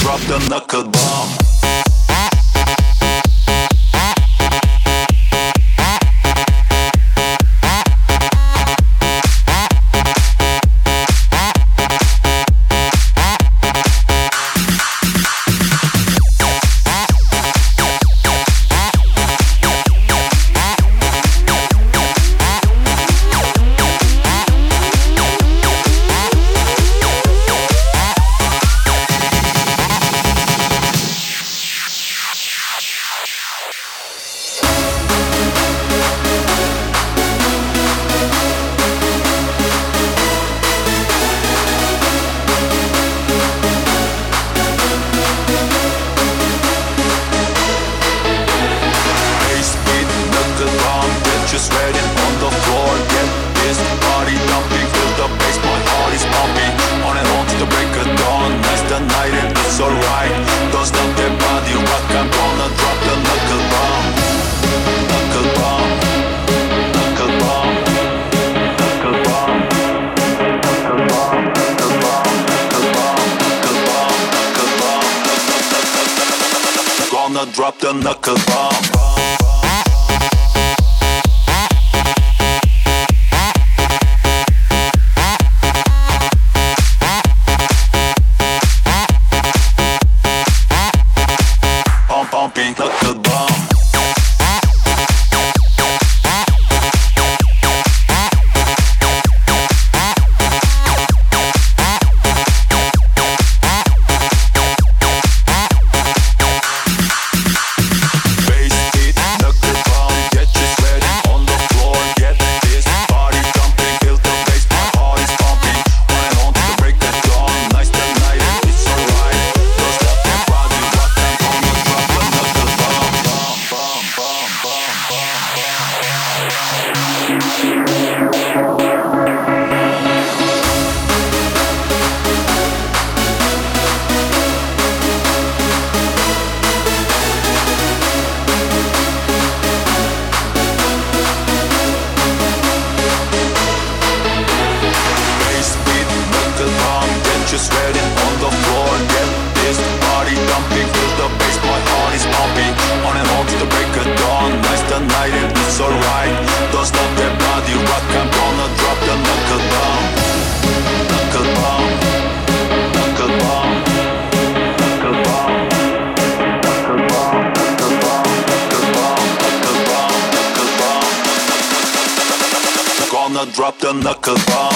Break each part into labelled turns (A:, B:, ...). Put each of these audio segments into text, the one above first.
A: drop the knuckle bomb. Drop the knuckle bomb. gonna drop the knuckle bomb.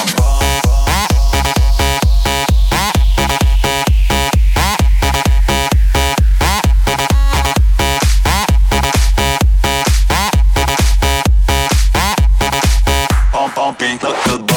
A: Pumping knuckle bomb.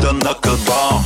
A: да накъдам.